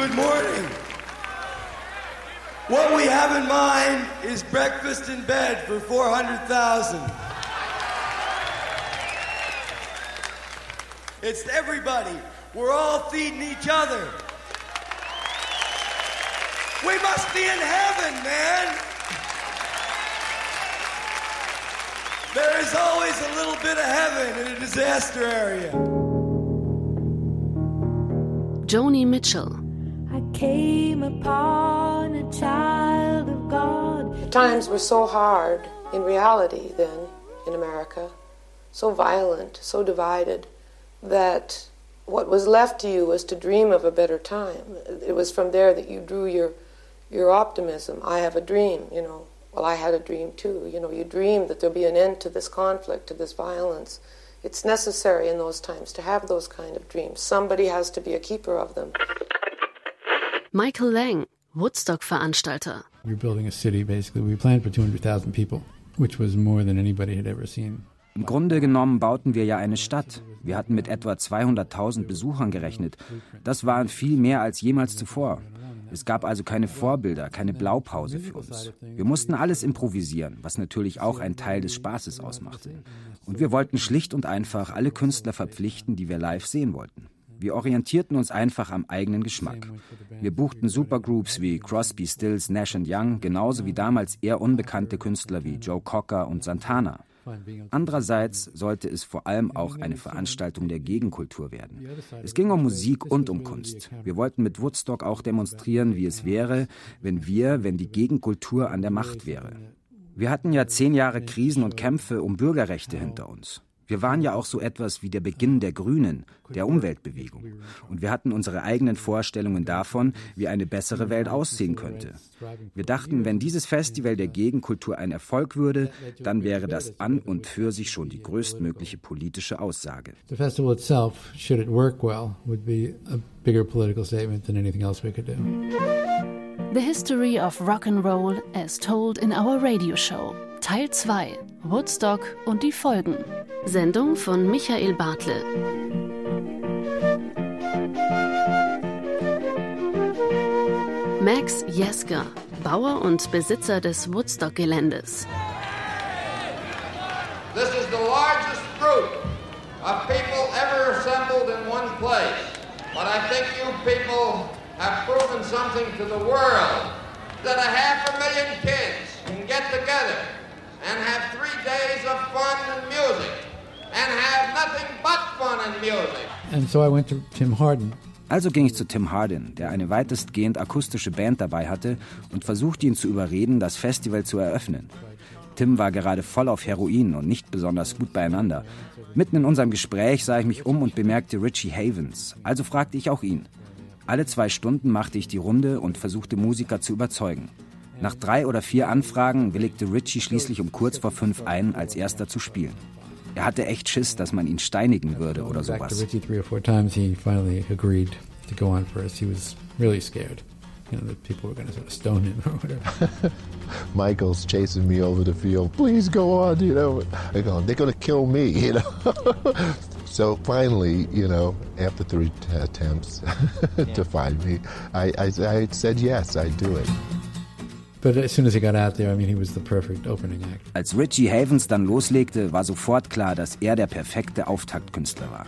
Good morning. What we have in mind is breakfast in bed for 400,000. It's everybody. We're all feeding each other. We must be in heaven, man. There is always a little bit of heaven in a disaster area. Joni Mitchell. I came upon a child of God. Times were so hard in reality then in America, so violent, so divided, that what was left to you was to dream of a better time. It was from there that you drew your your optimism. I have a dream, you know. Well, I had a dream too. You know, you dream that there'll be an end to this conflict, to this violence. It's necessary in those times to have those kind of dreams. Somebody has to be a keeper of them. Michael Lang, Woodstock-Veranstalter. We were building a city, basically. We planned for 200,000 people, which was more than anybody had ever seen. Im Grunde genommen bauten wir ja eine Stadt. Wir hatten mit etwa 200.000 Besuchern gerechnet. Das waren viel mehr als jemals zuvor. Es gab also keine Vorbilder, keine Blaupause für uns. Wir mussten alles improvisieren, was natürlich auch ein Teil des Spaßes ausmachte. Und wir wollten schlicht und einfach alle Künstler verpflichten, die wir live sehen wollten. Wir orientierten uns einfach am eigenen Geschmack. Wir buchten Supergroups wie Crosby, Stills, Nash Young, genauso wie damals eher unbekannte Künstler wie Joe Cocker und Santana. Andererseits sollte es vor allem auch eine Veranstaltung der Gegenkultur werden. Es ging um Musik und um Kunst. Wir wollten mit Woodstock auch demonstrieren, wie es wäre, wenn wir, wenn die Gegenkultur an der Macht wäre. Wir hatten ja zehn Jahre Krisen und Kämpfe um Bürgerrechte hinter uns. Wir waren ja auch so etwas wie der Beginn der Grünen, der Umweltbewegung. Und wir hatten unsere eigenen Vorstellungen davon, wie eine bessere Welt aussehen könnte. Wir dachten, wenn dieses Festival der Gegenkultur ein Erfolg würde, dann wäre das an und für sich schon die größtmögliche politische Aussage. The festival itself, should it work well, would be a bigger political statement than anything else we could do. The History of Rock and Roll as told in our radio show. Teil 2. Woodstock und die Folgen. Sendung von Michael Bartle. Max Jesker, Bauer und Besitzer des Woodstock-Geländes. This is the largest group of people ever assembled in one place. But I think you people have proven something to the world that a half a million kids can get together and have three days of fun and music and have nothing but fun and music. And so I went to Tim Hardin. Also ging ich zu Tim Hardin, der eine weitestgehend akustische Band dabei hatte und versuchte ihn zu überreden, das Festival zu eröffnen. Tim war gerade voll auf Heroin und nicht besonders gut beieinander. Mitten in unserem Gespräch sah ich mich um und bemerkte Richie Havens, also fragte ich auch ihn. Alle zwei Stunden machte ich die Runde und versuchte Musiker zu überzeugen. Nach drei oder vier Anfragen willigte Richie schließlich um kurz vor fünf ein, als erster zu spielen. Er hatte echt Schiss, dass man ihn steinigen würde oder sowas. Richie three or four times, he finally agreed to go on first. He was really scared, you know, that people were going to sort of stone him or whatever. Michael's chasing me over the field. Please go on, you know. I go, they're going to kill me, you know. so finally, you know, after three attempts to find me, I, I, I said yes, I'd do it. But as soon as he got out there, I mean, he was the perfect opening act. Als Richie Havens dann loslegte, war sofort klar, dass er der perfekte Auftaktkünstler war.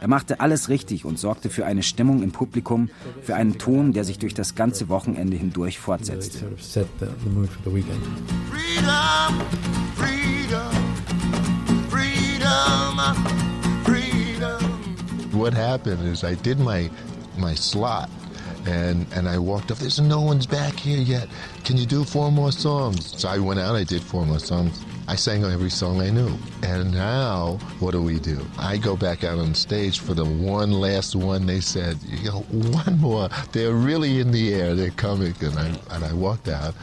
Er machte alles richtig und sorgte für eine Stimmung im Publikum, für einen Ton, der sich durch das ganze Wochenende hindurch fortsetzte. freedom, freedom, freedom. What happened is I did my my slot and and I walked up. There's no one's back here yet. Can you do four more songs? So I went out. I did four more songs. I sang every song I knew. And now, what do we do? I go back out on stage for the one last one. They said, you know, one more. They're really in the air. They're coming. And I and I walked out.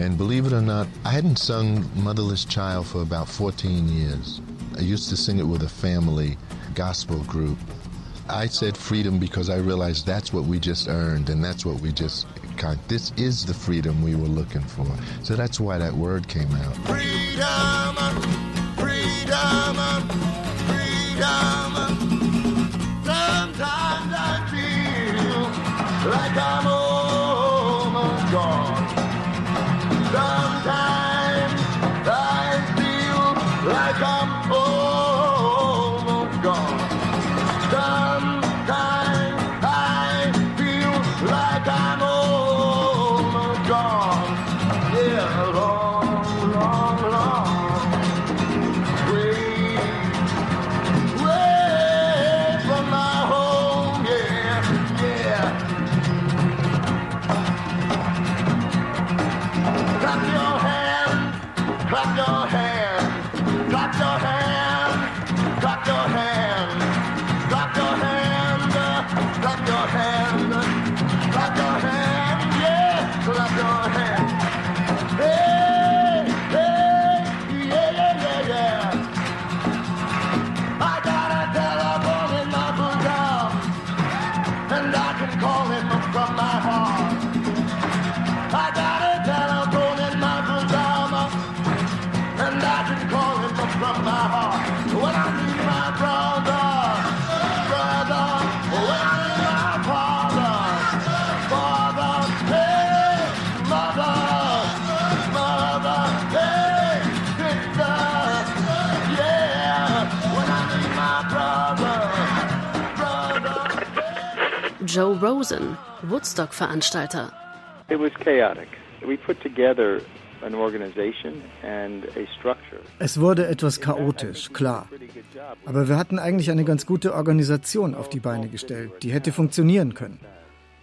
And believe it or not, I hadn't sung Motherless Child for about 14 years. I used to sing it with a family gospel group. I said freedom because I realized that's what we just earned and that's what we just got. This is the freedom we were looking for. So that's why that word came out. Freedom, freedom, freedom. Sometimes I feel like I'm a structure. Es wurde etwas chaotisch, klar. Aber wir hatten eigentlich eine ganz gute Organisation auf die Beine gestellt, die hätte funktionieren können.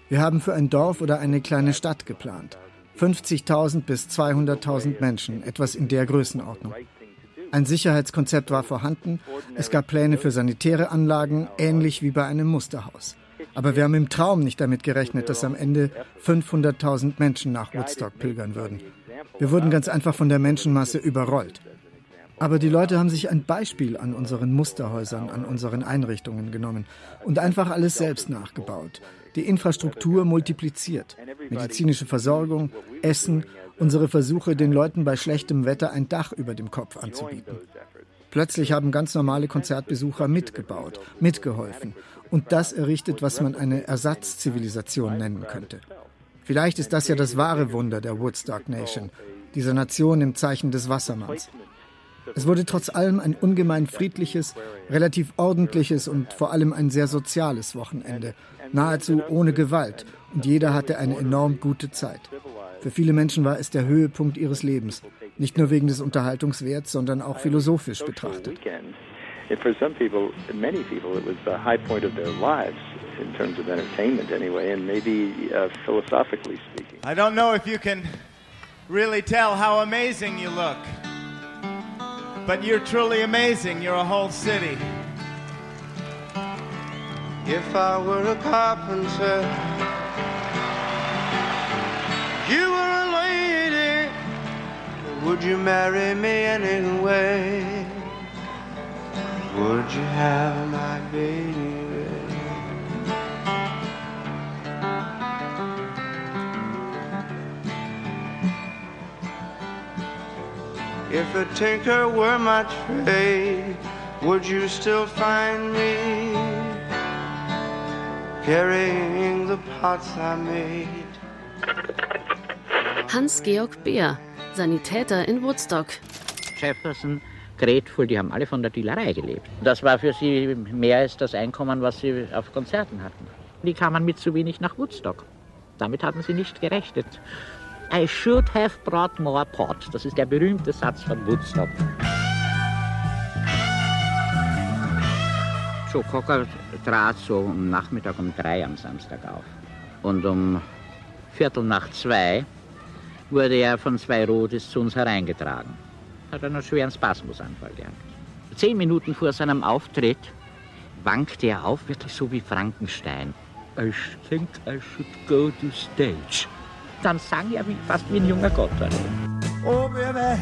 Wir haben für ein Dorf oder eine kleine Stadt geplant. 50.000 bis 200.000 Menschen, etwas in der Größenordnung. Ein Sicherheitskonzept war vorhanden, es gab Pläne für sanitäre Anlagen, ähnlich wie bei einem Musterhaus. Aber wir haben im Traum nicht damit gerechnet, dass am Ende 500.000 Menschen nach Woodstock pilgern würden. Wir wurden ganz einfach von der Menschenmasse überrollt. Aber die Leute haben sich ein Beispiel an unseren Musterhäusern, an unseren Einrichtungen genommen und einfach alles selbst nachgebaut. Die Infrastruktur multipliziert. Medizinische Versorgung, Essen, unsere Versuche, den Leuten bei schlechtem Wetter ein Dach über dem Kopf anzubieten. Plötzlich haben ganz normale Konzertbesucher mitgebaut, mitgeholfen und das errichtet, was man eine Ersatzzivilisation nennen könnte. Vielleicht ist das ja das wahre Wunder der Woodstock Nation, dieser Nation im Zeichen des Wassermanns. Es wurde trotz allem ein ungemein friedliches, relativ ordentliches und vor allem ein sehr soziales Wochenende, nahezu ohne Gewalt, und jeder hatte eine enorm gute Zeit. Für viele Menschen war es der Höhepunkt ihres Lebens, nicht nur wegen des Unterhaltungswerts, sondern auch philosophisch betrachtet. Weekend. And for some people, many people, it was the high point of their lives in terms of entertainment, anyway, and maybe uh, philosophically speaking. I don't know if you can really tell how amazing you look, but you're truly amazing. You're a whole city. If I were a carpenter, you were a lady, would you marry me anyway? Would you have my baby? If a tinker were my trade, would you still find me carrying the pots I made? Hans-Georg Beer, Sanitäter in Woodstock. Jefferson, Grateful, die haben alle von der Dillerei gelebt. Das war für sie mehr als das Einkommen, was sie auf Konzerten hatten. Die kamen mit zu wenig nach Woodstock. Damit hatten sie nicht gerechnet. I should have brought more pot. Das ist der berühmte Satz von Woodstock. Joe Cocker trat so um Nachmittag um drei am Samstag auf. Und um Viertel nach zwei wurde er von zwei Rotes zu uns hereingetragen. Hat einen schweren Spasmusanfall gehabt. Zehn Minuten vor seinem Auftritt wankte er auf, wirklich so wie Frankenstein. I think I should go to stage. Dann sang er wie, fast wie ein junger Gott. Oh, baby,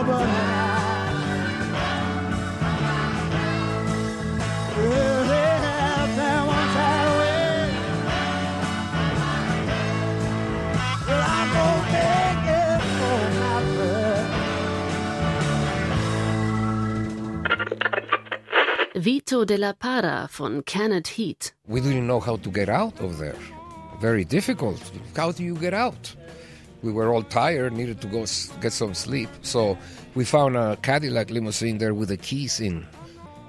how you Fito de la Parra von Canned Heat. We didn't know how to get out of there. Very difficult. How do you get out? We were all tired, needed to go get some sleep. So we found a Cadillac limousine there with the keys in.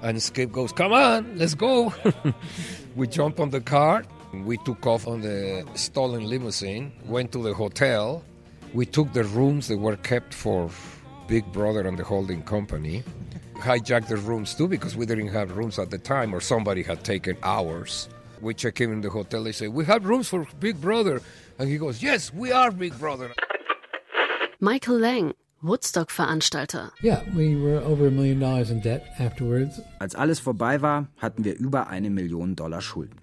And Skip goes, Come on, let's go. we jumped on the car. We took off on the stolen limousine, went to the hotel. We took the rooms that were kept for Big Brother and the holding company. Hijacked the rooms too because we didn't have rooms at the time or somebody had taken ours. We check in in the hotel. They say, We have rooms for Big Brother. And he goes, Yes, we are Big Brother. Michael Lang, Woodstock-Veranstalter. Yeah, we were over a million dollars in debt afterwards. Als alles vorbei war, hatten wir über eine Million Dollar Schulden.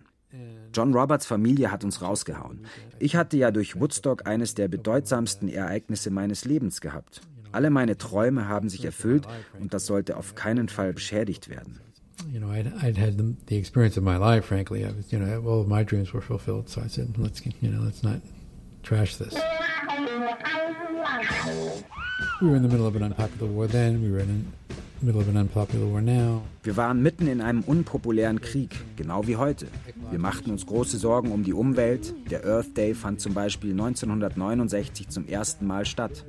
John Roberts Familie hat uns rausgehauen. Ich hatte ja durch Woodstock eines der bedeutsamsten Ereignisse meines Lebens gehabt. Alle meine Träume haben sich erfüllt und das sollte auf keinen Fall beschädigt werden. You know, I'd, I'd had the, the experience of my life, frankly. I was, you know, all of my dreams were fulfilled. So I said, let's, you know, let's not trash this. We were in the middle of an unpopular war then. We were in the middle of an unpopular war now. Wir waren mitten in einem unpopulären Krieg, genau wie heute. Wir machten uns große Sorgen um die Umwelt. Der Earth Day fand zum Beispiel 1969 zum ersten Mal statt.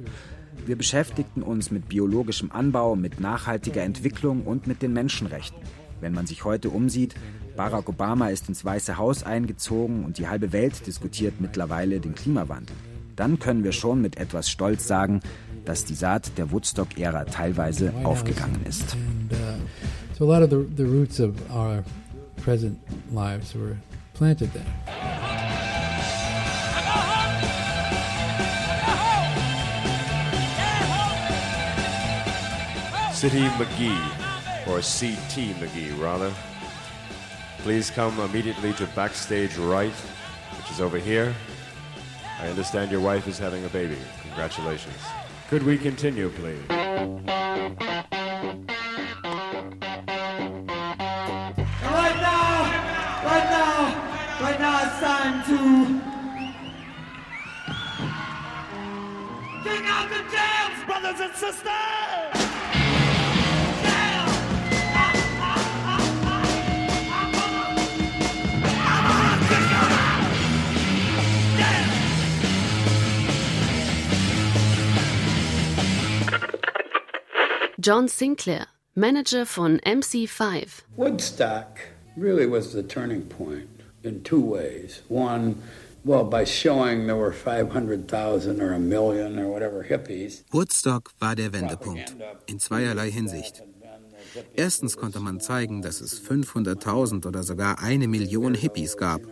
Wir beschäftigten uns mit biologischem Anbau, mit nachhaltiger Entwicklung und mit den Menschenrechten. Wenn man sich heute umsieht, Barack Obama ist ins Weiße Haus eingezogen und die halbe Welt diskutiert mittlerweile den Klimawandel. Dann können wir schon mit etwas Stolz sagen, dass die Saat der Woodstock-Ära teilweise aufgegangen ist. Uh, so a lot of the, the roots of our planted there. City McGee, or CT McGee, rather. Please come immediately to backstage right, which is over here. I understand your wife is having a baby. Congratulations. Could we continue, please? Right now, right now, right now it's time to kick out the jams, brothers and sisters! John Sinclair, Manager von MC5. Woodstock really was the turning point in two ways. One, well, by showing there were 500,000 or a million or whatever hippies. Woodstock war der Wendepunkt in zweierlei Hinsicht. Erstens konnte man zeigen, dass es 500.000 oder sogar eine Million Hippies gab.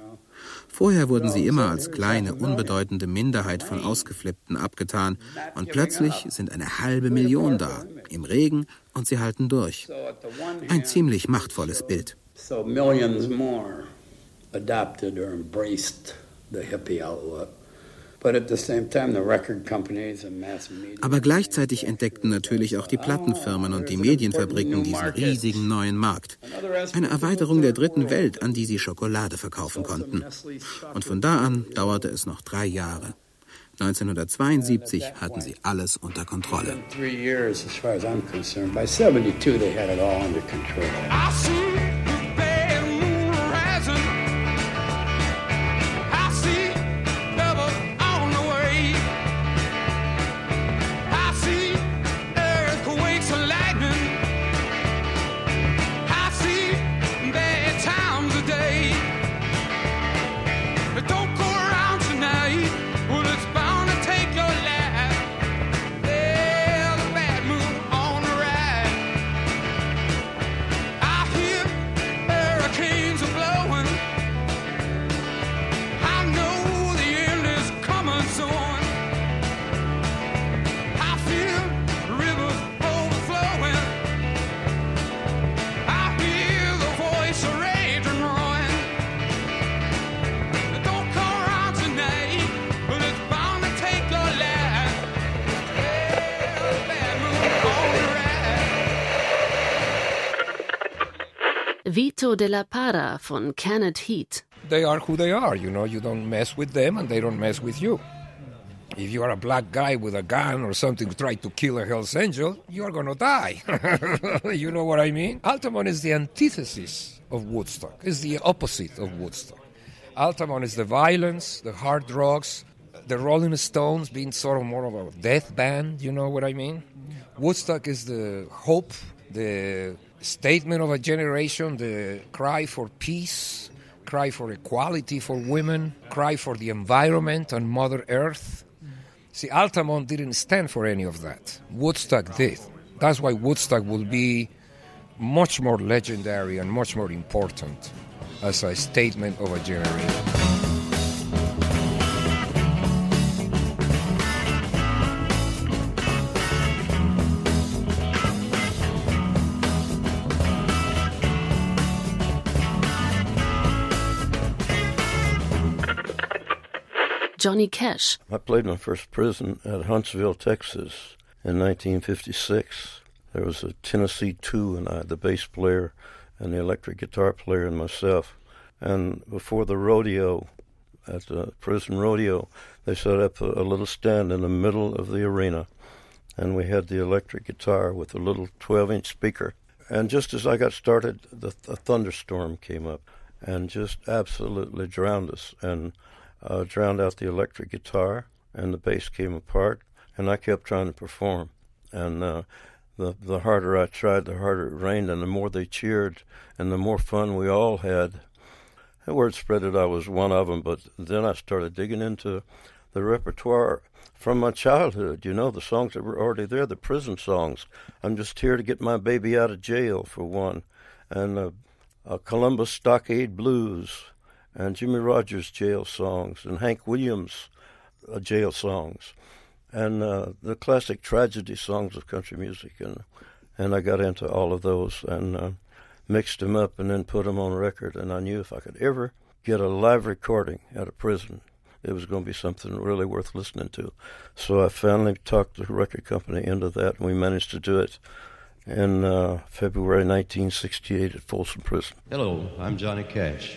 Vorher wurden sie immer als kleine, unbedeutende Minderheit von Ausgeflippten abgetan und plötzlich sind eine halbe Million da, im Regen und sie halten durch. Ein ziemlich machtvolles Bild. So millions more adopted or embraced the hippie outlook. Aber gleichzeitig entdeckten natürlich auch die Plattenfirmen und die Medienfabriken diesen riesigen neuen Markt. Eine Erweiterung der dritten Welt, an die sie Schokolade verkaufen konnten. Und von da an dauerte es noch drei Jahre. 1972 hatten sie alles unter Kontrolle. Three de la Parra von Canned Heat. They are who they are, you know, you don't mess with them and they don't mess with you. If you are a black guy with a gun or something to try to kill a Hell's Angel, you are going to die. you know what I mean? Altamont is the antithesis of Woodstock, is the opposite of Woodstock. Altamont is the violence, the hard drugs, the Rolling Stones being sort of more of a death band, you know what I mean? Woodstock is the hope, the statement of a generation, the cry for peace, cry for equality for women, cry for the environment and Mother Earth. See, Altamont didn't stand for any of that. Woodstock did. That's why Woodstock will be much more legendary and much more important as a statement of a generation. Johnny Cash. I played my first prison at Huntsville, Texas in 1956. There was a Tennessee 2 and I, the bass player and the electric guitar player and myself. And before the rodeo, at the prison rodeo, they set up a, a little stand in the middle of the arena. And we had the electric guitar with a little 12 inch speaker. And just as I got started, the, the thunderstorm came up and just absolutely drowned us. And uh, drowned out the electric guitar, and the bass came apart, and I kept trying to perform. And uh, the the harder I tried, the harder it rained, and the more they cheered, and the more fun we all had. The word spread that I was one of them, but then I started digging into the repertoire from my childhood. You know, the songs that were already there, the prison songs. I'm just here to get my baby out of jail, for one, and uh, Columbus Stockade Blues and Jimmie Rodgers jail songs and Hank Williams uh, jail songs and uh, the classic tragedy songs of country music and and I got into all of those and uh, mixed them up and then put them on record and I knew if I could ever get a live recording at a prison it was going to be something really worth listening to so I finally talked the record company into that and we managed to do it in uh, February 1968 at Folsom Prison. Hello, I'm Johnny Cash.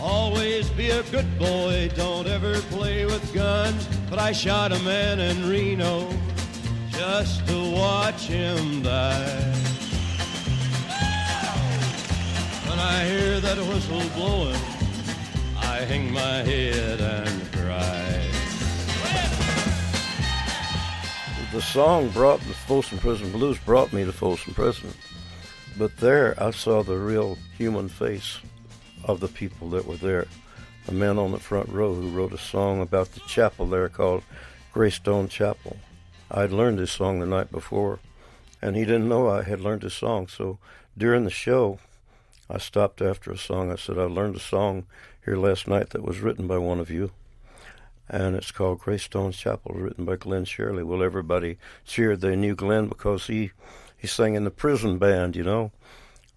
always be a good boy, don't ever play with guns. But I shot a man in Reno just to watch him die. When I hear that whistle blowing, I hang my head and cry. the song brought the Folsom Prison Blues brought me to Folsom Prison. But there I saw the real human face of the people that were there. A man on the front row who wrote a song about the chapel there called Greystone Chapel. I'd learned this song the night before, and he didn't know I had learned this song. So during the show, I stopped after a song. I said, I learned a song here last night that was written by one of you and it's called Greystone Chapel, written by Glen Sherley. Well, everybody cheered. They knew Glenn because he he sang in the prison band, you know,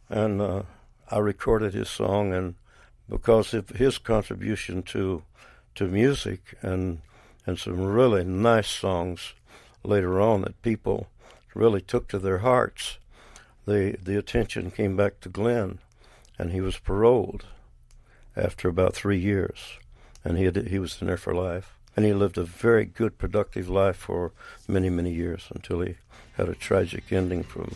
and uh, I recorded his song, and because of his contribution to to music and and some really nice songs later on that people really took to their hearts, the the attention came back to Glen, and he was paroled after about three years and he had, he was in there for life. And he lived a very good, productive life for many, many years until he had a tragic ending from,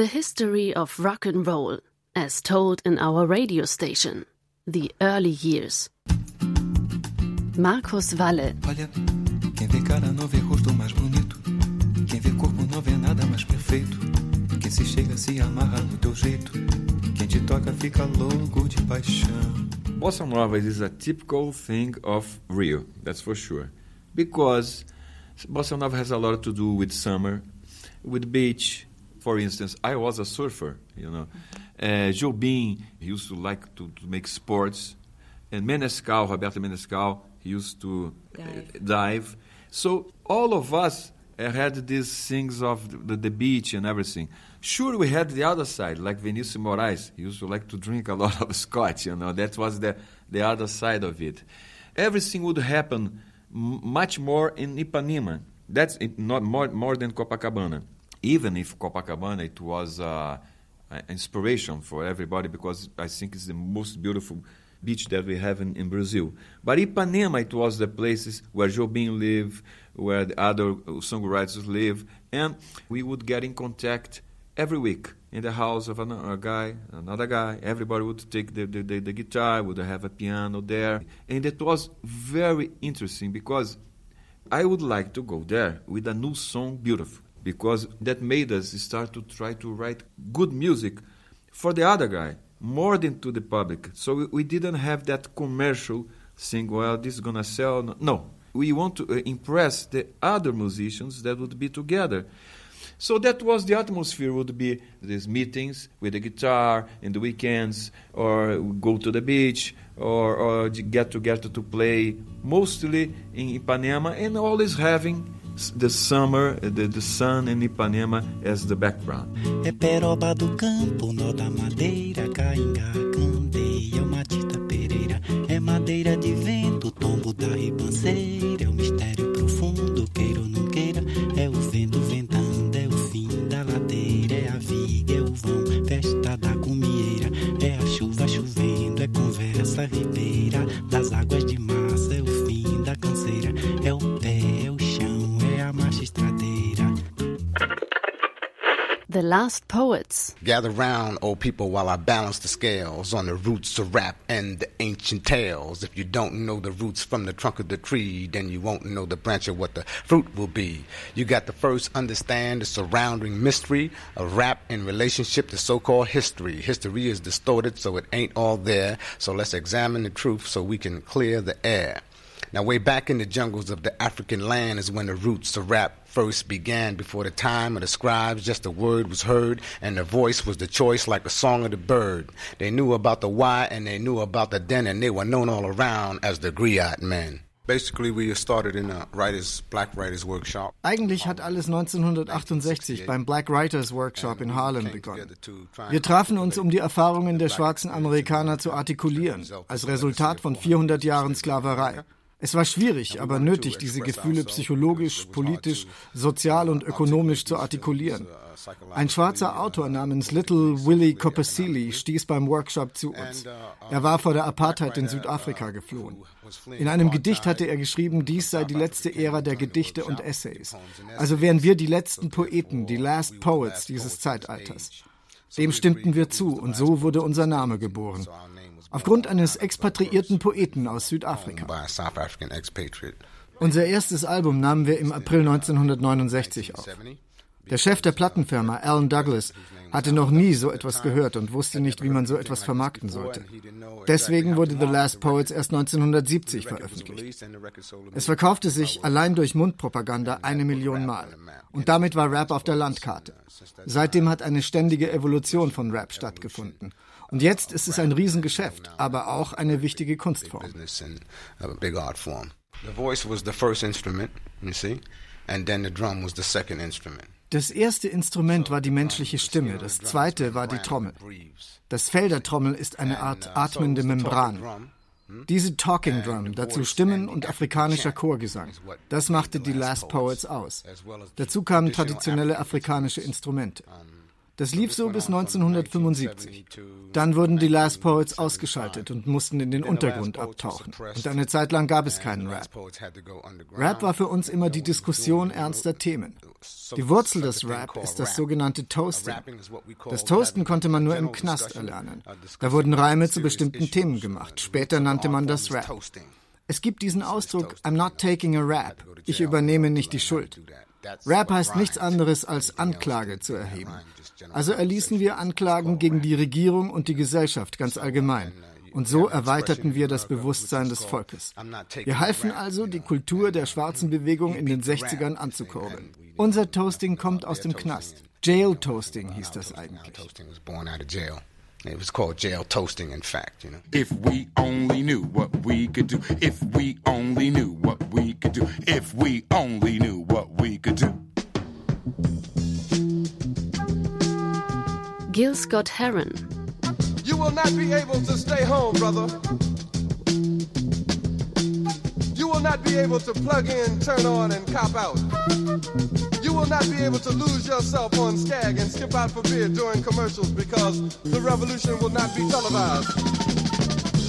The history of rock and roll, as told in our radio station, the early years. Marcos Valle. Olha, quem vê cara não vê rosto mais bonito. Quem vê corpo não vê nada mais perfeito. Quem se chega se amarra no teu jeito. Quem te toca fica louco de paixão. Bossa Nova is a typical thing of Rio, that's for sure. Because Bossa Nova has a lot to do with summer, with beach. For instance, I was a surfer, you know. Uh, Jobim used to like to, to make sports. And Menescal, Roberto Menescal, he used to dive. Uh, dive. So all of us uh, had these things of the, the, beach and everything. Sure, we had the other side, like Vinicius Moraes. He used to like to drink a lot of scotch, you know. That was the, the other side of it. Everything would happen m- much more in Ipanema. That's it, not more, more than Copacabana. Even if Copacabana, it was uh, an inspiration for everybody because I think it's the most beautiful beach that we have in, in Brazil. But Ipanema, it was the places where Jobim lived, where the other songwriters live, and we would get in contact every week in the house of a guy, another guy. Everybody would take the, the, the, the guitar, would have a piano there. And it was very interesting because I would like to go there with a new song, beautiful, because that made us start to try to write good music for the other guy more than to the public. So we, we didn't have that commercial thing, well, this is to sell. No. We want to uh, impress the other musicians that would be together. So that was the atmosphere would be these meetings with the guitar in the weekends or go to the beach or, or get together to play mostly in Ipanema and always having the summer, the, the sun in Ipanema as the background. É peroba do campo, nó da madeira, cainga, candeia, matita pereira. É madeira de vento, tombo da ribanceira. É o mistério profundo, queira ou não queira. É o vento ventando, é o fim da ladeira. É a viga, é o vão, festa da comieira. É a chuva chovendo, é conversa ribeira. The Last Poets. Gather round, old people, while I balance the scales on the roots of rap and the ancient tales. If you don't know the roots from the trunk of the tree, then you won't know the branch of what the fruit will be. You got to first understand the surrounding mystery of rap in relationship to so called history. History is distorted, so it ain't all there. So let's examine the truth so we can clear the air. Now, way back in the jungles of the African land is when the roots of rap first began. Before the time of the scribes, just a word was heard, and the voice was the choice, like the song of the bird. They knew about the why and they knew about the den, and they were known all around as the Griot men. Basically, we started in a writers, Black Writers Workshop. Eigentlich hat alles 1968 beim Black Writers Workshop in Harlem begonnen. Wir trafen uns, um die Erfahrungen der schwarzen Amerikaner zu artikulieren, als Resultat von 400 Jahren Sklaverei. Es war schwierig, aber nötig, diese Gefühle psychologisch, politisch, sozial und ökonomisch zu artikulieren. Ein schwarzer Autor namens Little Willie Copperseely stieß beim Workshop zu uns. Er war vor der Apartheid in Südafrika geflohen. In einem Gedicht hatte er geschrieben, dies sei die letzte Ära der Gedichte und Essays. Also wären wir die letzten Poeten, die Last Poets dieses Zeitalters. Dem stimmten wir zu und so wurde unser Name geboren aufgrund eines expatriierten Poeten aus Südafrika. Unser erstes Album nahmen wir im April 1969 auf. Der Chef der Plattenfirma, Alan Douglas, hatte noch nie so etwas gehört und wusste nicht, wie man so etwas vermarkten sollte. Deswegen wurde The Last Poets erst 1970 veröffentlicht. Es verkaufte sich allein durch Mundpropaganda eine Million Mal. Und damit war Rap auf der Landkarte. Seitdem hat eine ständige Evolution von Rap stattgefunden. Und jetzt ist es ein Riesengeschäft, aber auch eine wichtige Kunstform. The voice was the first instrument, you see, and then the drum was the second instrument. Das erste Instrument war die menschliche Stimme, das zweite war die Trommel. Das Fell der Trommel ist eine Art atmende Membran. Diese Talking Drum, dazu Stimmen und afrikanischer Chorgesang, das machte die Last Poets aus. Dazu kamen traditionelle afrikanische Instrumente. Das lief so bis 1975. Dann wurden die Last Poets ausgeschaltet und mussten in den Untergrund abtauchen. Und eine Zeit lang gab es keinen Rap. Rap war für uns immer die Diskussion ernster Themen. Die Wurzel des Rap ist das sogenannte Toasting. Das Toasten konnte man nur im Knast erlernen. Da wurden Reime zu bestimmten Themen gemacht. Später nannte man das Rap. Es gibt diesen Ausdruck I'm not taking a rap. Ich übernehme nicht die Schuld. Rap heißt nichts anderes als Anklage zu erheben. Also erließen wir Anklagen gegen die Regierung und die Gesellschaft ganz allgemein. Und so erweiterten wir das Bewusstsein des Volkes. Wir halfen also, die Kultur der schwarzen Bewegung in den 60ern anzukurbeln. Unser Toasting kommt aus dem Knast. Jail Toasting hieß das eigentlich. It was called jail toasting, in fact, you know. If we only knew what we could do, if we only knew what we could do, if we only knew what we could do. Gil Scott Heron. You will not be able to stay home, brother. You will not be able to plug in, turn on, and cop out. You will not be able to lose yourself on Skag and skip out for beer during commercials because the revolution will not be televised.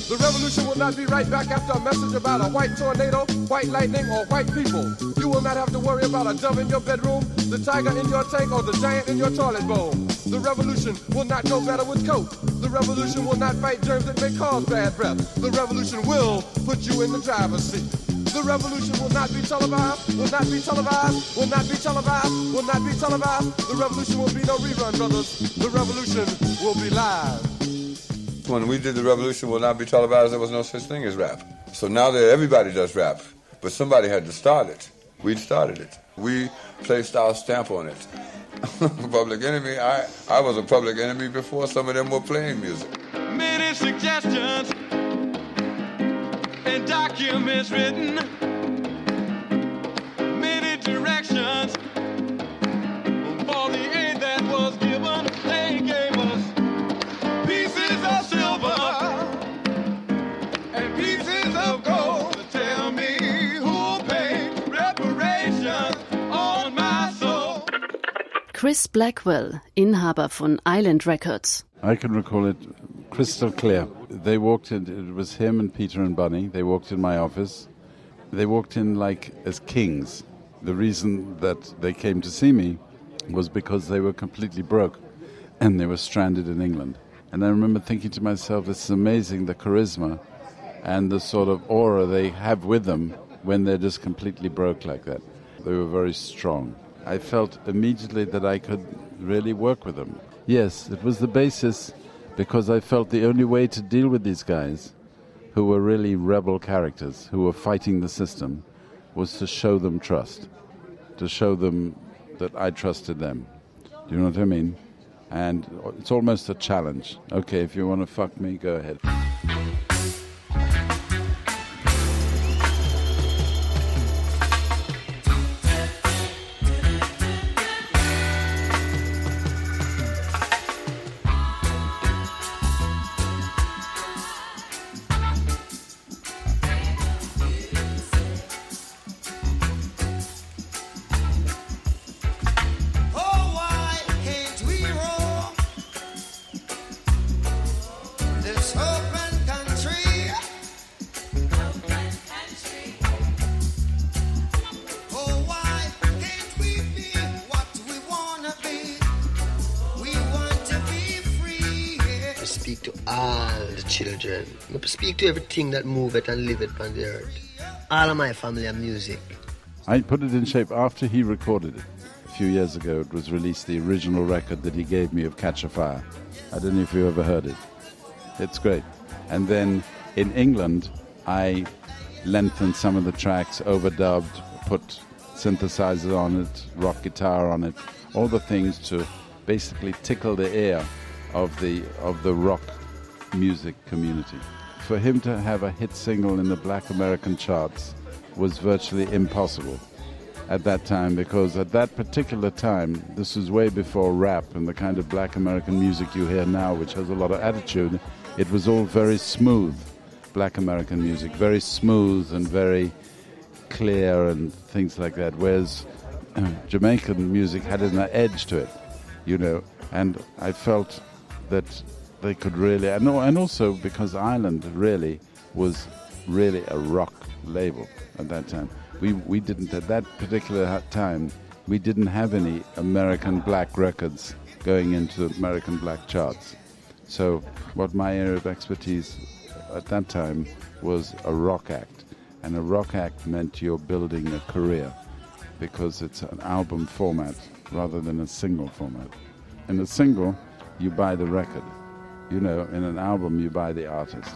The revolution will not be right back after a message about a white tornado, white lightning, or white people. You will not have to worry about a dove in your bedroom, the tiger in your tank, or the giant in your toilet bowl. The revolution will not go better with coke. The revolution will not fight germs that may cause bad breath. The revolution will put you in the driver's seat. The revolution will not be televised, will not be televised, will not be televised, will not be televised. The revolution will be no rerun, brothers. The revolution will be live. When we did the revolution will not be televised, there was no such thing as rap. So now that everybody does rap, but somebody had to start it. We started it. We placed our stamp on it. public enemy, I, I was a public enemy before some of them were playing music. Many suggestions and documents written. Many directions for the aid that was given. They gave Chris Blackwell, Inhaber von Island Records. I can recall it crystal clear. They walked in, it was him and Peter and Bunny. They walked in my office. They walked in like as kings. The reason that they came to see me was because they were completely broke and they were stranded in England. And I remember thinking to myself, this is amazing the charisma and the sort of aura they have with them when they're just completely broke like that. They were very strong. I felt immediately that I could really work with them. Yes, it was the basis because I felt the only way to deal with these guys, who were really rebel characters, who were fighting the system, was to show them trust, to show them that I trusted them. Do you know what I mean? And it's almost a challenge. Okay, if you want to fuck me, go ahead. To everything that move it and live it on the earth. All of my family and music. I put it in shape after he recorded it. A few years ago, it was released, the original record that he gave me of Catch a Fire. I don't know if you ever heard it. It's great. And then in England, I lengthened some of the tracks, overdubbed, put synthesizer on it, rock guitar on it, all the things to basically tickle the ear of the of the rock music community. For him to have a hit single in the black American charts was virtually impossible at that time because at that particular time, this was way before rap and the kind of black American music you hear now, which has a lot of attitude. It was all very smooth, black American music, very smooth and very clear and things like that. Whereas Jamaican music had an edge to it. you know, and I felt that they could really, and, and also because Island really was really a rock label at that time. We, we didn't, at that particular time, we didn't have any American black records going into American black charts. So, what my area of expertise at that time was a rock act. And a rock act meant you're building a career because it's an album format rather than a single format. In a single, you buy the record. You know, in an album, you buy the artist.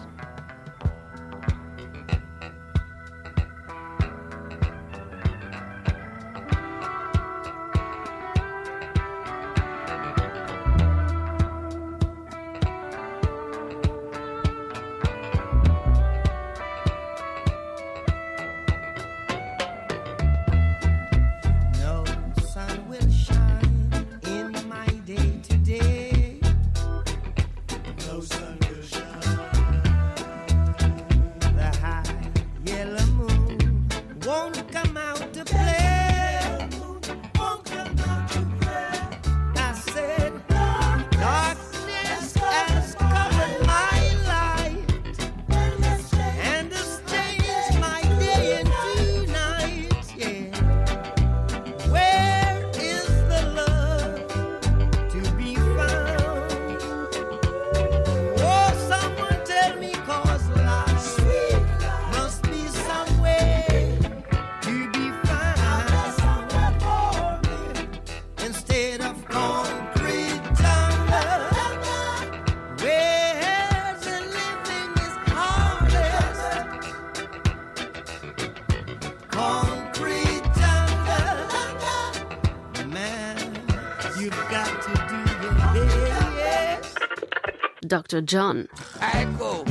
Dr. John. Echo,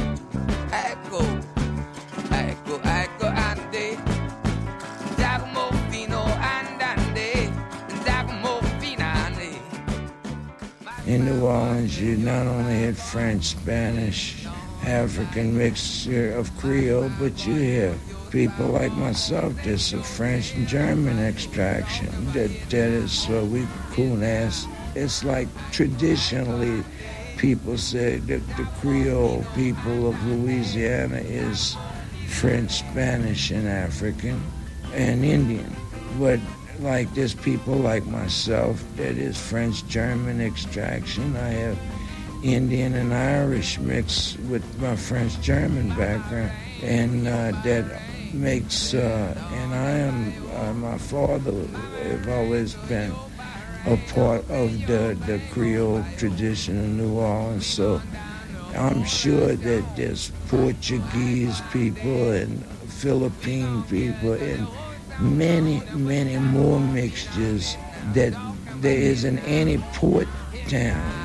echo, echo, echo, ande. Giacomo fino oh, andande, Giacomo finale. In New Orleans, you not only had French, Spanish, African mixture of Creole, but you hear people like myself that's of French and German extraction. That that is what we coon ass. It's like traditionally people say that the Creole people of Louisiana is French, Spanish, and African and Indian. But like there's people like myself that is French, German extraction. I have Indian and Irish mixed with my French, German background, and uh, that makes. Uh, and I am uh, my father have always been a part of the the Creole tradition in New Orleans, so. I'm sure that there's Portuguese people and Philippine people and many, many more mixtures that there isn't any port town.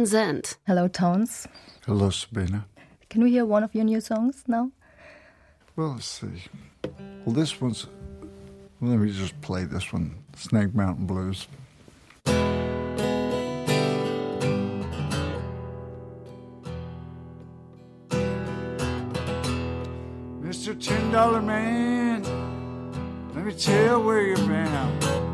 Townes Van Hello, Townes. Hello, Sabina. Can we hear one of your new songs now? Well, let's see. Well, this one's. Let me just play this one Snake Mountain Blues. Mr. Ten Dollar Man, let me tell where you're bound.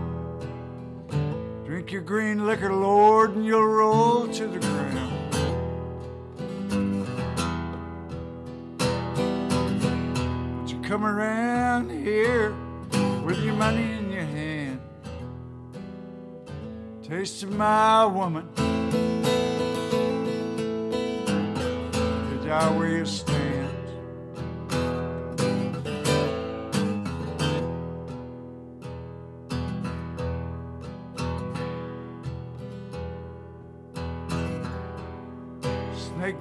Drink your green liquor, Lord, and you'll roll to the ground. But you come around here with your money in your hand, Taste of my woman. Did I where you stand?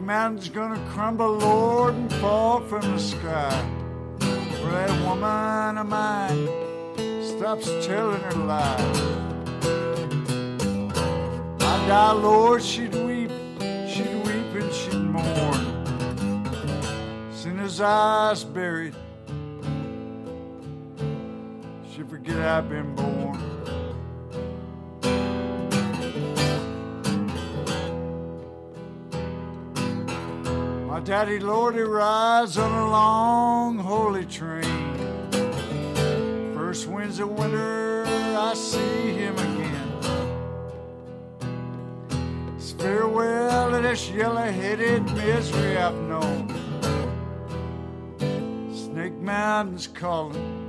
Mountain's gonna crumble, Lord, and fall from the sky. For that woman of mine stops telling her lies. I die, Lord, she'd weep, she'd weep and she'd mourn. Sinner's eyes buried, she'd forget I've been born. Daddy, Lord, he rides on a long holy train. First winds of winter, I see him again. It's farewell to this yellow-headed misery I've known. Snake Mountain's calling, calling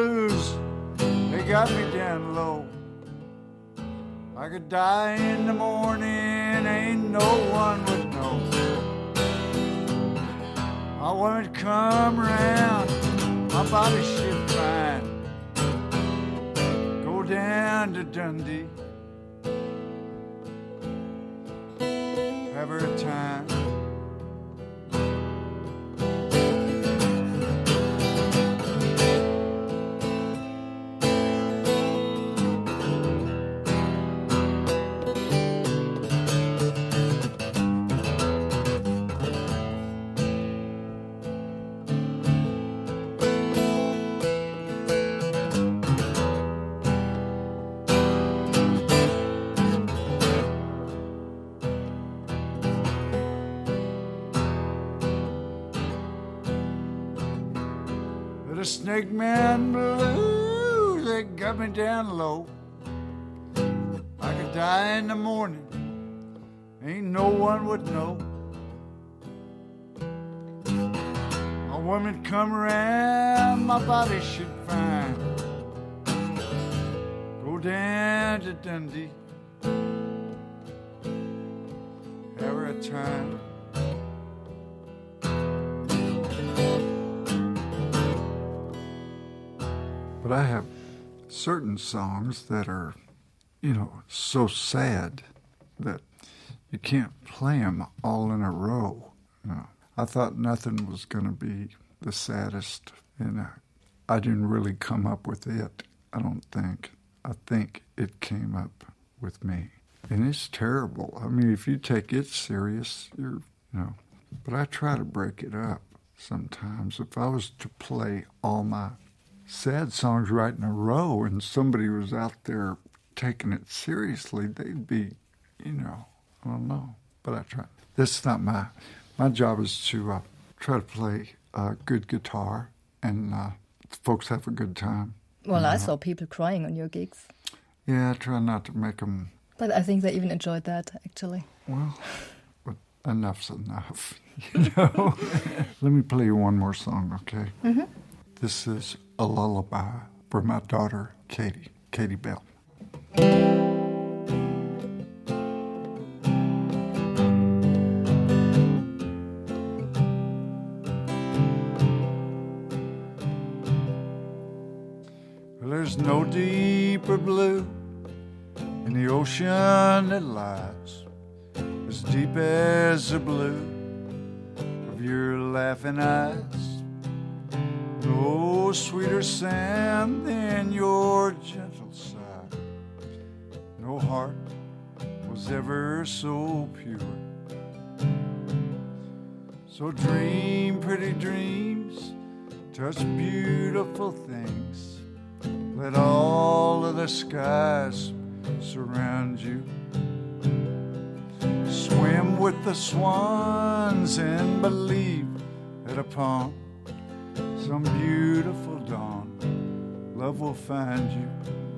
Blues, they got me down low. I could die in the morning, ain't no one would know. I wouldn't come around, my body should fine. Go down to Dundee, have her time. Snake Man Blues, they got me down low. I could die in the morning, ain't no one would know. A woman come around, my body should find. Go down to Dundee, a time. But I have certain songs that are, you know, so sad that you can't play them all in a row. You know, I thought nothing was going to be the saddest, and I didn't really come up with it. I don't think. I think it came up with me, and it's terrible. I mean, if you take it serious, you're, you know. But I try to break it up sometimes. If I was to play all my sad songs right in a row and somebody was out there taking it seriously, they'd be, you know, I don't know. But I try. This is not my my job is to uh, try to play uh, good guitar and uh, folks have a good time. Well, I saw people crying on your gigs, Yeah, I try not to make them. but I think they even enjoyed that actually. Well, but enough's enough, you know. Let me play you one more song, okay? Mhm. This is a lullaby for my daughter, Katie, Katie Belle. There's no deeper blue in the ocean that lies as deep as the blue of your laughing eyes. No sweeter sand than your gentle sigh. No heart was ever so pure. So dream pretty dreams, touch beautiful things. Let all of the skies surround you. Swim with the swans and believe that upon some beautiful dawn, love will find you.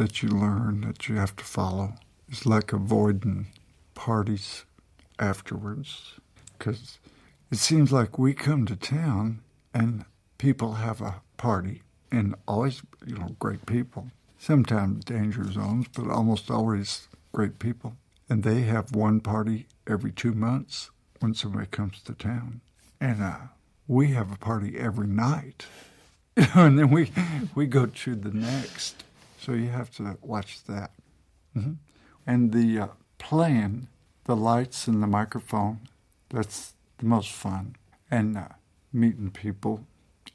That you learn that you have to follow. is like avoiding parties afterwards because it seems like we come to town and people have a party and always, you know, great people. Sometimes danger zones, but almost always great people. And they have one party every two months when somebody comes to town. And uh, we have a party every night. and then we, we go to the next. So you have to watch that. hmm And the uh, playing, the lights and the microphone, that's the most fun. And uh, meeting people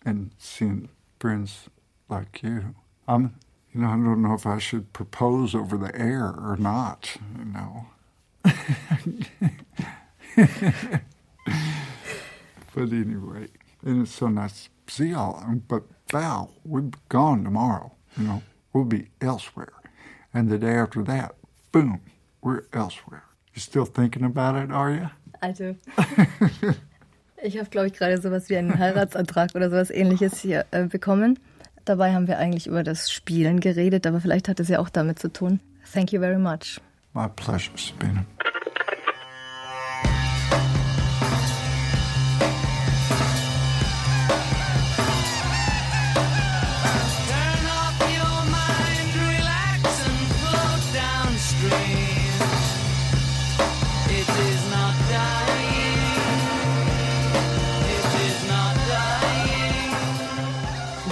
and seeing friends like you. I'm, you know, I don't know if I should propose over the air or not, you know. but anyway, and it's so nice to see all of them. But Val, we're gone tomorrow, you know. We'll be elsewhere. And the day after that, boom, we're elsewhere. You still thinking about it, are you? Also, ich habe, glaube ich, gerade sowas wie einen Heiratsantrag oder sowas ähnliches hier äh, bekommen. Dabei haben wir eigentlich über das Spielen geredet, aber vielleicht hat es ja auch damit zu tun. Thank you very much. My pleasure, Sabina.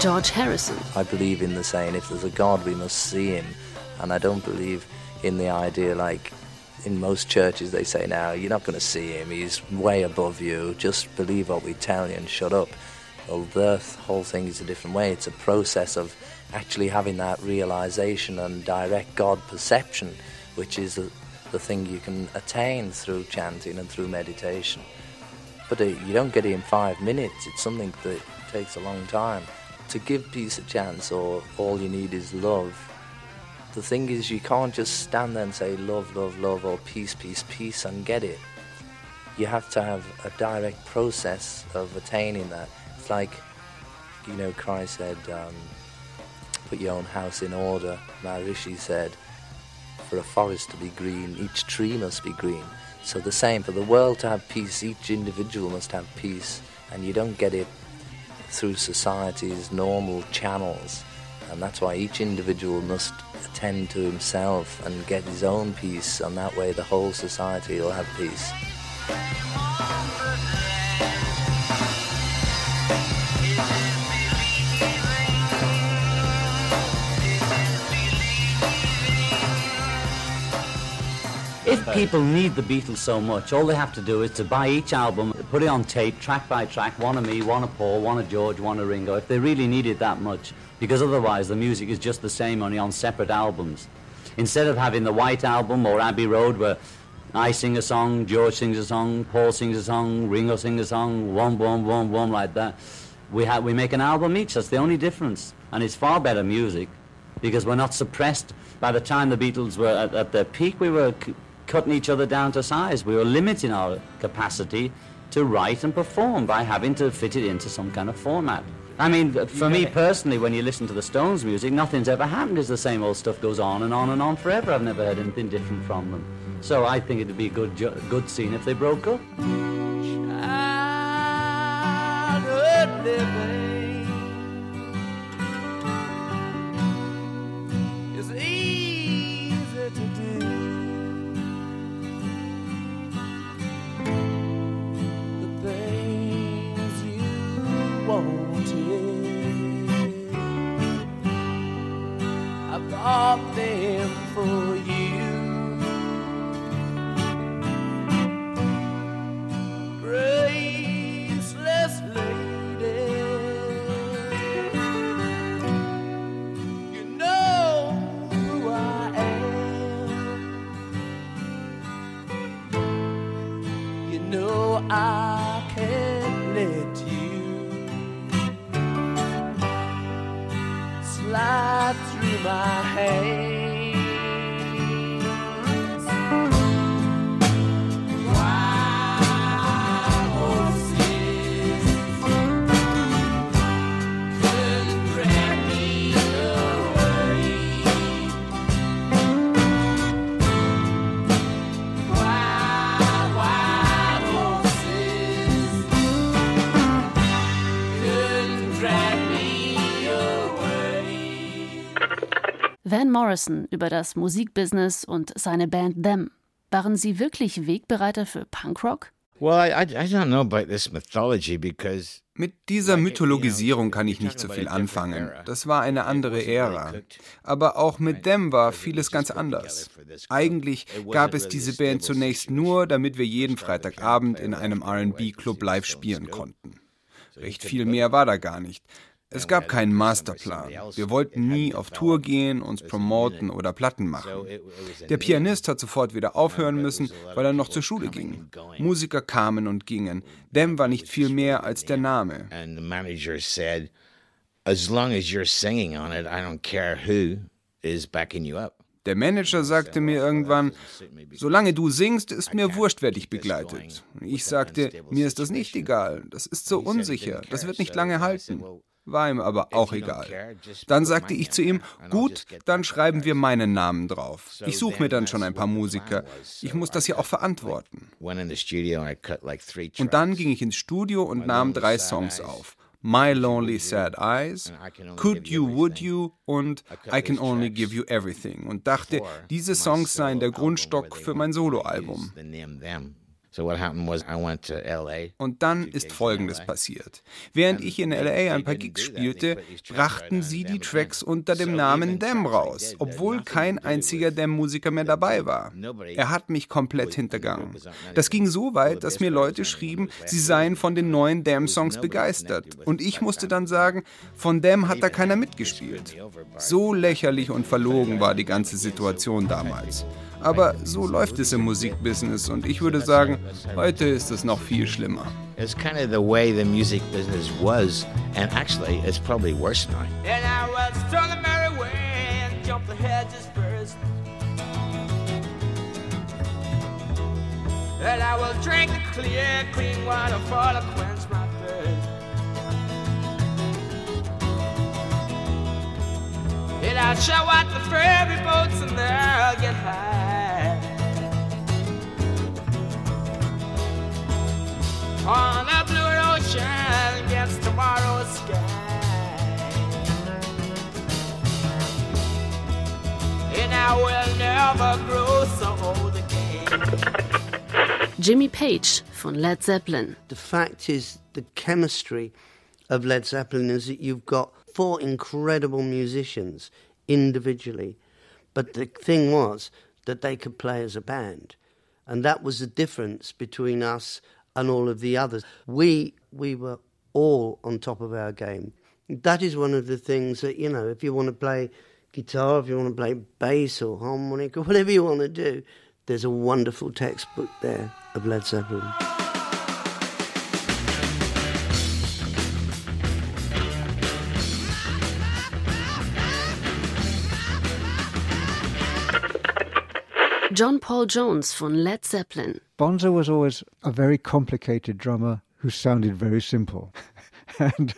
George Harrison. I believe in the saying, if there's a God, we must see him. And I don't believe in the idea like in most churches they say, now you're not going to see him, he's way above you, just believe what we tell you and shut up. Well, the whole thing is a different way. It's a process of actually having that realization and direct God perception, which is the, the thing you can attain through chanting and through meditation. But uh, you don't get it in five minutes. It's something that takes a long time. To give peace a chance, or all you need is love. The thing is, you can't just stand there and say love, love, love, or peace, peace, peace, and get it. You have to have a direct process of attaining that. It's like, you know, Christ said, um, put your own house in order. Maharishi said, for a forest to be green, each tree must be green. So the same, for the world to have peace, each individual must have peace. And you don't get it through society's normal channels. And that's why each individual must attend to himself and get his own peace, and that way the whole society will have peace. People need the Beatles so much, all they have to do is to buy each album, put it on tape, track by track, one of me, one of Paul, one of George, one of Ringo, if they really need it that much, because otherwise the music is just the same, only on separate albums. Instead of having the White Album or Abbey Road, where I sing a song, George sings a song, Paul sings a song, Ringo sings a song, one, one, one, one, like that, we, have, we make an album each, that's the only difference. And it's far better music, because we're not suppressed. By the time the Beatles were at, at their peak, we were c- cutting each other down to size. We were limiting our capacity to write and perform by having to fit it into some kind of format. I mean, for me personally, when you listen to the Stones music, nothing's ever happened. It's the same old stuff goes on and on and on forever. I've never heard anything different from them. So I think it'd be a good, good scene if they broke up. Morrison über das Musikbusiness und seine Band Them. Waren sie wirklich Wegbereiter für Punkrock? Mit dieser Mythologisierung kann ich nicht so viel anfangen. Das war eine andere Ära. Aber auch mit Them war vieles ganz anders. Eigentlich gab es diese Band zunächst nur, damit wir jeden Freitagabend in einem RB-Club live spielen konnten. Recht viel mehr war da gar nicht. Es gab keinen Masterplan. Wir wollten nie auf Tour gehen, uns promoten oder Platten machen. Der Pianist hat sofort wieder aufhören müssen, weil er noch zur Schule ging. Musiker kamen und gingen. Dem war nicht viel mehr als der Name. Der Manager sagte mir irgendwann, solange du singst, ist mir wurscht, wer dich begleitet. Ich sagte, mir ist das nicht egal, das ist so unsicher, das wird nicht lange halten. War ihm aber auch egal. Dann sagte ich zu ihm, gut, dann schreiben wir meinen Namen drauf. Ich suche mir dann schon ein paar Musiker. Ich muss das ja auch verantworten. Und dann ging ich ins Studio und nahm drei Songs auf. My Lonely Sad Eyes, Could You, Would You und I Can Only Give You Everything und dachte, diese Songs seien der Grundstock für mein Soloalbum. The name them. So what happened was I went to L.A. Und dann ist Folgendes passiert. Während ich in LA ein paar Gigs spielte, brachten sie die Tracks unter dem Namen Dem raus, obwohl kein einziger Dem-Musiker mehr dabei war. Er hat mich komplett hintergangen. Das ging so weit, dass mir Leute schrieben, sie seien von den neuen Dem-Songs begeistert. Und ich musste dann sagen, von Dem hat da keiner mitgespielt. So lächerlich und verlogen war die ganze Situation damals. Aber so läuft es im Musikbusiness und ich würde sagen, heute ist es noch viel schlimmer. It's kind of the way the music business was, and actually, it's probably worse now. And I will strong the merry way and jump the hedges first. And I will drink the clear, clean water for to quench my thirst. And I'll show out the ferry boats and they'll get high. On a blue ocean against tomorrow's sky. And I will never grow so old again. Jimmy Page von Led Zeppelin. The fact is, the chemistry of Led Zeppelin is that you've got four incredible musicians individually, but the thing was that they could play as a band, and that was the difference between us and all of the others. We we were all on top of our game. That is one of the things that you know. If you want to play guitar, if you want to play bass or harmonica, whatever you want to do, there's a wonderful textbook there of Led Zeppelin. John Paul Jones von Led Zeppelin. Bonzo was always a very complicated drummer who sounded very simple. and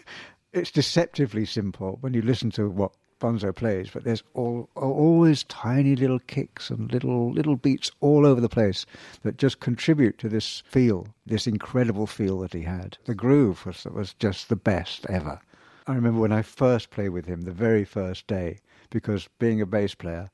it's deceptively simple when you listen to what Bonzo plays, but there's all, always tiny little kicks and little little beats all over the place that just contribute to this feel, this incredible feel that he had. The groove was was just the best ever. I remember when I first played with him, the very first day, because being a bass player,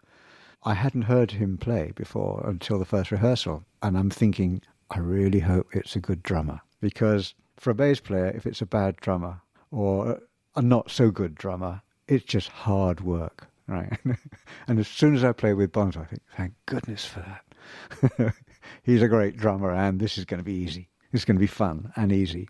I hadn't heard him play before until the first rehearsal, and I'm thinking, I really hope it's a good drummer because for a bass player, if it's a bad drummer or a not so good drummer, it's just hard work. right? and as soon as I play with Bonzo, I think, thank goodness for that. He's a great drummer, and this is going to be easy. It's going to be fun and easy.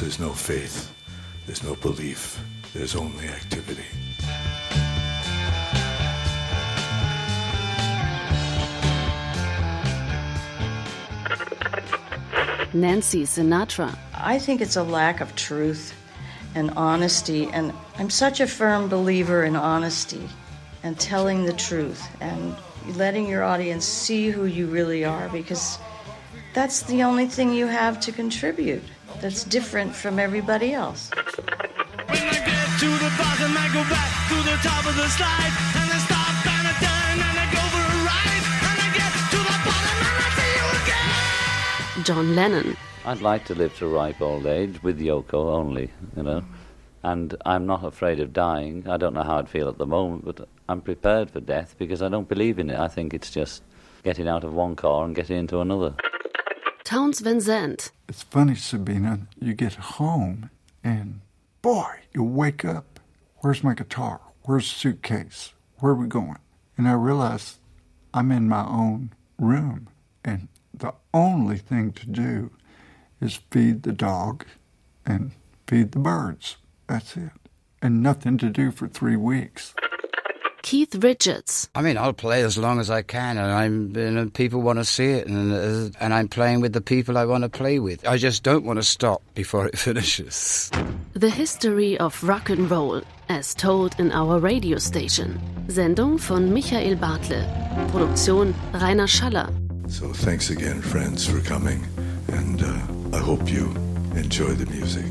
Other there's no faith, there's no belief, there's only activity. Nancy Sinatra. I think it's a lack of truth and honesty, and I'm such a firm believer in honesty and telling the truth and letting your audience see who you really are because that's the only thing you have to contribute that's different from everybody else. When I get to the bottom, I go back to the top of the slide, and I stop and I turn and I go for a ride, and I get to the bottom and I see you again. John Lennon. I'd like to live to ripe old age with Yoko only, you know. And I'm not afraid of dying. I don't know how I'd feel at the moment, but I'm prepared for death because I don't believe in it. I think it's just getting out of one car and getting into another. Townes Van Zandt. It's funny, Sabina, you get home and boy, you wake up. Where's my guitar? Where's the suitcase? Where are we going? And I realize I'm in my own room and the only thing to do is feed the dog and feed the birds. That's it. And nothing to do for three weeks. Keith Richards. I mean, I'll play as long as I can, and I'm, you know, people want to see it, and uh, and I'm playing with the people I want to play with. I just don't want to stop before it finishes. The History of Rock and Roll, as told in our radio station. Sendung von Michael Bartle. Produktion Rainer Schaller. So thanks again, friends, for coming, and uh, I hope you enjoy the music.